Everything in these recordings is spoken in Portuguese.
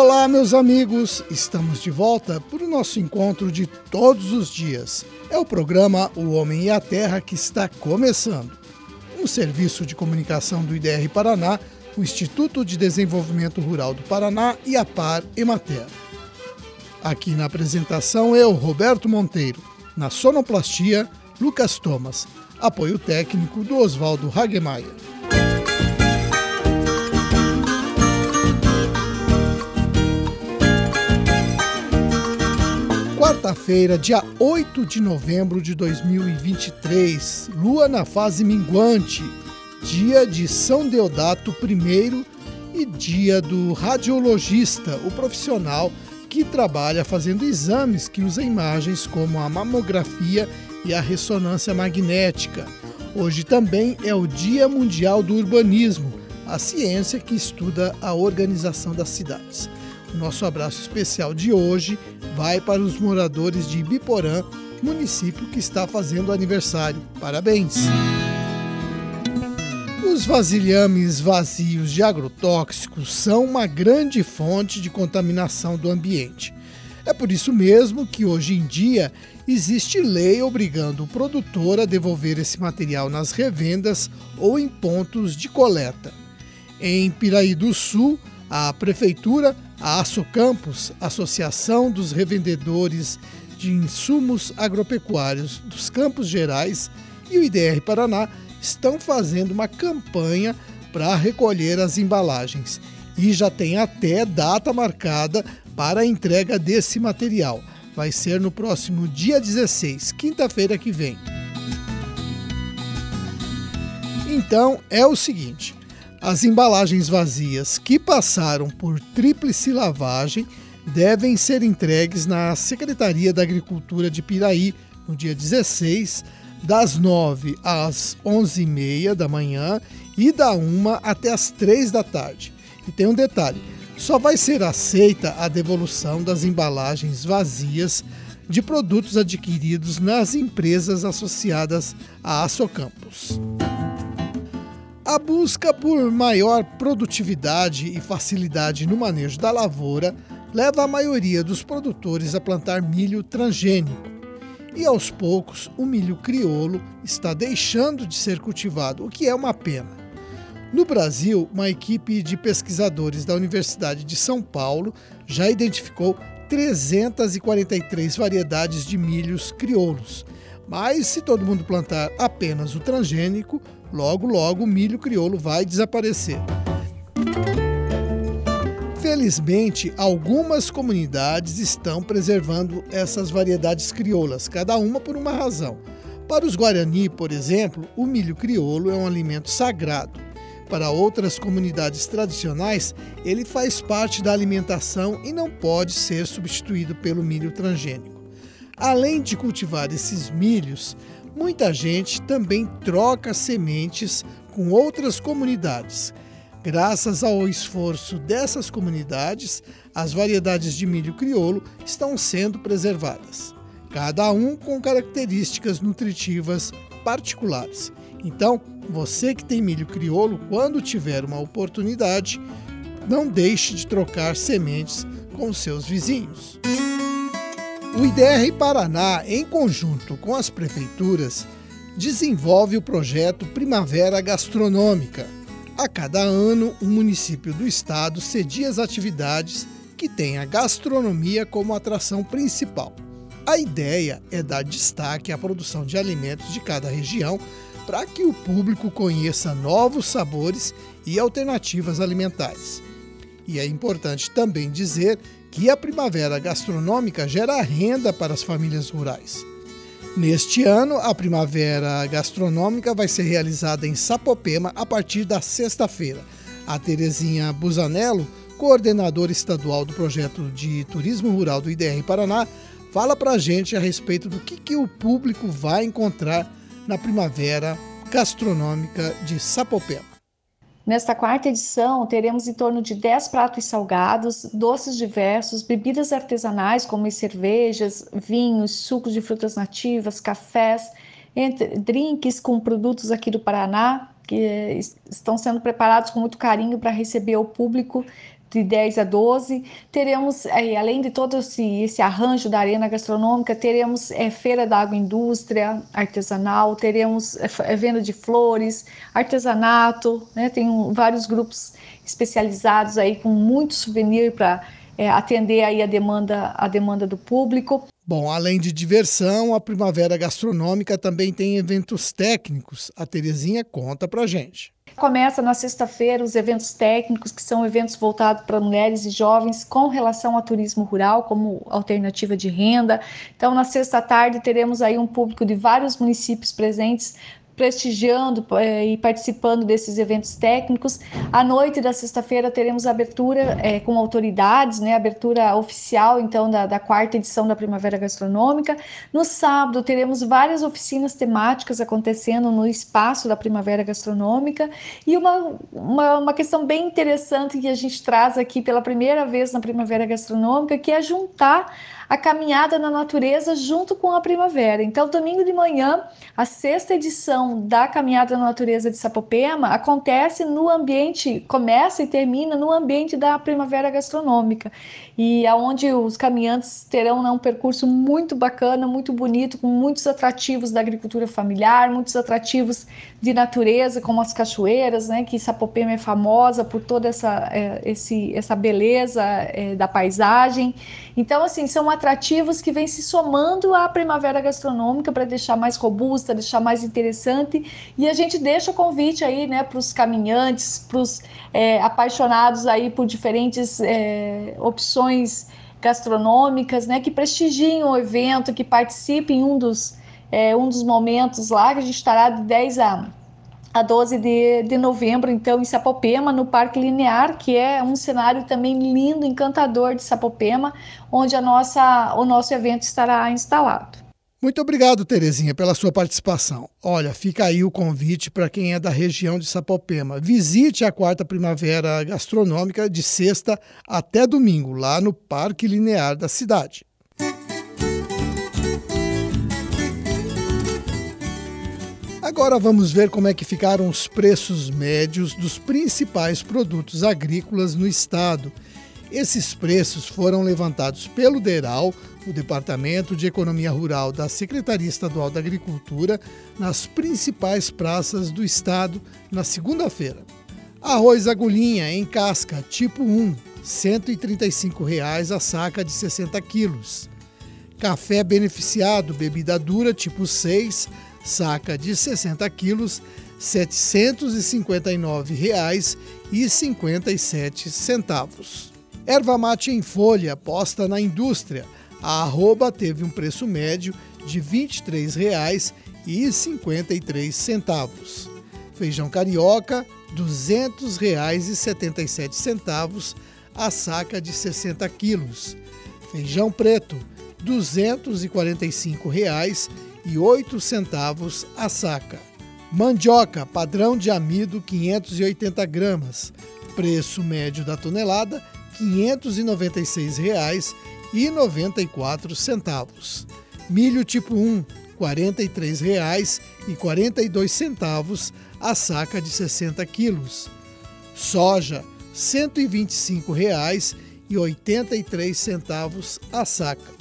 Olá, meus amigos! Estamos de volta para o nosso encontro de todos os dias. É o programa O Homem e a Terra que está começando. Um serviço de comunicação do IDR Paraná, o Instituto de Desenvolvimento Rural do Paraná e a Par Emater. Aqui na apresentação eu, Roberto Monteiro. Na sonoplastia, Lucas Thomas. Apoio técnico do Oswaldo Hagemeyer. Quarta-feira, dia 8 de novembro de 2023, lua na fase minguante, dia de São Deodato I e dia do radiologista, o profissional que trabalha fazendo exames que usa imagens como a mamografia e a ressonância magnética. Hoje também é o Dia Mundial do Urbanismo, a ciência que estuda a organização das cidades. Nosso abraço especial de hoje vai para os moradores de Ibiporã, município que está fazendo aniversário. Parabéns! Os vasilhames vazios de agrotóxicos são uma grande fonte de contaminação do ambiente. É por isso mesmo que hoje em dia existe lei obrigando o produtor a devolver esse material nas revendas ou em pontos de coleta. Em Piraí do Sul, a prefeitura a Açocampos, Associação dos Revendedores de Insumos Agropecuários dos Campos Gerais e o IDR Paraná estão fazendo uma campanha para recolher as embalagens e já tem até data marcada para a entrega desse material. Vai ser no próximo dia 16, quinta-feira que vem. Então é o seguinte: as embalagens vazias que passaram por tríplice lavagem devem ser entregues na Secretaria da Agricultura de Piraí no dia 16, das 9 às 11h30 da manhã e da 1 até as 3 da tarde. E tem um detalhe: só vai ser aceita a devolução das embalagens vazias de produtos adquiridos nas empresas associadas à Açocampos. A busca por maior produtividade e facilidade no manejo da lavoura leva a maioria dos produtores a plantar milho transgênico. E aos poucos, o milho crioulo está deixando de ser cultivado, o que é uma pena. No Brasil, uma equipe de pesquisadores da Universidade de São Paulo já identificou 343 variedades de milhos crioulos. Mas se todo mundo plantar apenas o transgênico, Logo, logo o milho crioulo vai desaparecer. Felizmente, algumas comunidades estão preservando essas variedades crioulas, cada uma por uma razão. Para os Guarani, por exemplo, o milho crioulo é um alimento sagrado. Para outras comunidades tradicionais, ele faz parte da alimentação e não pode ser substituído pelo milho transgênico. Além de cultivar esses milhos, muita gente também troca sementes com outras comunidades. Graças ao esforço dessas comunidades, as variedades de milho crioulo estão sendo preservadas, cada um com características nutritivas particulares. Então, você que tem milho crioulo, quando tiver uma oportunidade, não deixe de trocar sementes com seus vizinhos. O IDR Paraná, em conjunto com as prefeituras, desenvolve o projeto Primavera Gastronômica. A cada ano, um município do estado cedia as atividades que têm a gastronomia como atração principal. A ideia é dar destaque à produção de alimentos de cada região para que o público conheça novos sabores e alternativas alimentares. E é importante também dizer que a primavera gastronômica gera renda para as famílias rurais. Neste ano, a primavera gastronômica vai ser realizada em Sapopema a partir da sexta-feira. A Terezinha Busanello, coordenadora estadual do projeto de turismo rural do IDR Paraná, fala para a gente a respeito do que, que o público vai encontrar na primavera gastronômica de Sapopema. Nesta quarta edição, teremos em torno de 10 pratos salgados, doces diversos, bebidas artesanais como cervejas, vinhos, sucos de frutas nativas, cafés, entre, drinks com produtos aqui do Paraná, que estão sendo preparados com muito carinho para receber o público de 10 a 12. Teremos, é, além de todo esse, esse, arranjo da arena gastronômica, teremos é, feira da agroindústria artesanal, teremos é, venda de flores, artesanato, né? tem um, vários grupos especializados aí com muito souvenir para atender aí a demanda, a demanda do público. Bom, além de diversão, a Primavera Gastronômica também tem eventos técnicos. A Terezinha conta pra gente. Começa na sexta-feira os eventos técnicos, que são eventos voltados para mulheres e jovens com relação ao turismo rural como alternativa de renda. Então, na sexta tarde teremos aí um público de vários municípios presentes prestigiando é, e participando desses eventos técnicos. À noite da sexta-feira teremos abertura é, com autoridades, né, abertura oficial então da, da, quarta edição da Primavera Gastronômica. No sábado teremos várias oficinas temáticas acontecendo no espaço da Primavera Gastronômica e uma, uma, uma questão bem interessante que a gente traz aqui pela primeira vez na Primavera Gastronômica, que é juntar a caminhada na natureza junto com a primavera. Então, domingo de manhã, a sexta edição da Caminhada na Natureza de Sapopema acontece no ambiente, começa e termina no ambiente da primavera gastronômica e aonde os caminhantes terão né, um percurso muito bacana, muito bonito, com muitos atrativos da agricultura familiar, muitos atrativos de natureza, como as cachoeiras, né, que Sapopema é famosa por toda essa, é, esse, essa beleza é, da paisagem. Então, assim, são atrativos que vêm se somando à primavera gastronômica para deixar mais robusta, deixar mais interessante. E a gente deixa o convite aí, né, para os caminhantes, para os é, apaixonados aí por diferentes é, opções gastronômicas, né, que prestigiem o evento, que participem em um dos, é, um dos momentos lá, que a gente estará de 10 a a 12 de, de novembro, então, em Sapopema, no Parque Linear, que é um cenário também lindo, encantador de Sapopema, onde a nossa, o nosso evento estará instalado. Muito obrigado, Terezinha, pela sua participação. Olha, fica aí o convite para quem é da região de Sapopema. Visite a quarta primavera gastronômica de sexta até domingo, lá no Parque Linear da cidade. Agora vamos ver como é que ficaram os preços médios dos principais produtos agrícolas no estado. Esses preços foram levantados pelo DERAL, o Departamento de Economia Rural da Secretaria Estadual da Agricultura, nas principais praças do estado na segunda-feira. Arroz agulhinha em casca tipo 1, 135 reais a saca de 60 quilos. Café beneficiado bebida dura tipo 6, saca de 60 quilos, R$ 759,57. Erva mate em folha posta na indústria. A arroba teve um preço médio de R$ 23,53. Feijão carioca, R$ 200,77 a saca de 60 quilos. Feijão preto, R$ 245,00 1,08 a saca. Mandioca padrão de amido 580 gramas, preço médio da tonelada R$ 596,94. Milho tipo 1 R$ 43,42 a saca de 60 quilos. Soja R$ 125,83 a saca.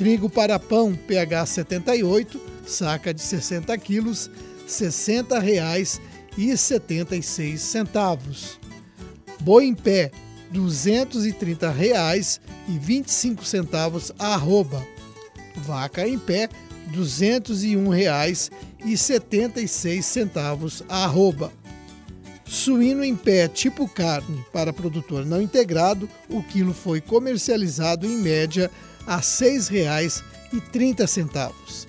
Trigo para pão PH 78, saca de 60 quilos, R$ 60,76. Boi em pé, R$ 230,25 a arroba. Vaca em pé, R$ 201,76 a arroba. Suíno em pé tipo carne para produtor não integrado, o quilo foi comercializado em média a R$ 6,30.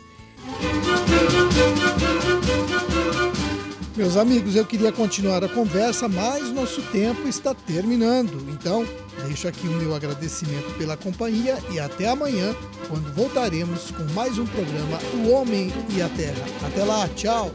Meus amigos, eu queria continuar a conversa, mas nosso tempo está terminando. Então, deixo aqui o meu agradecimento pela companhia e até amanhã, quando voltaremos com mais um programa O Homem e a Terra. Até lá, tchau!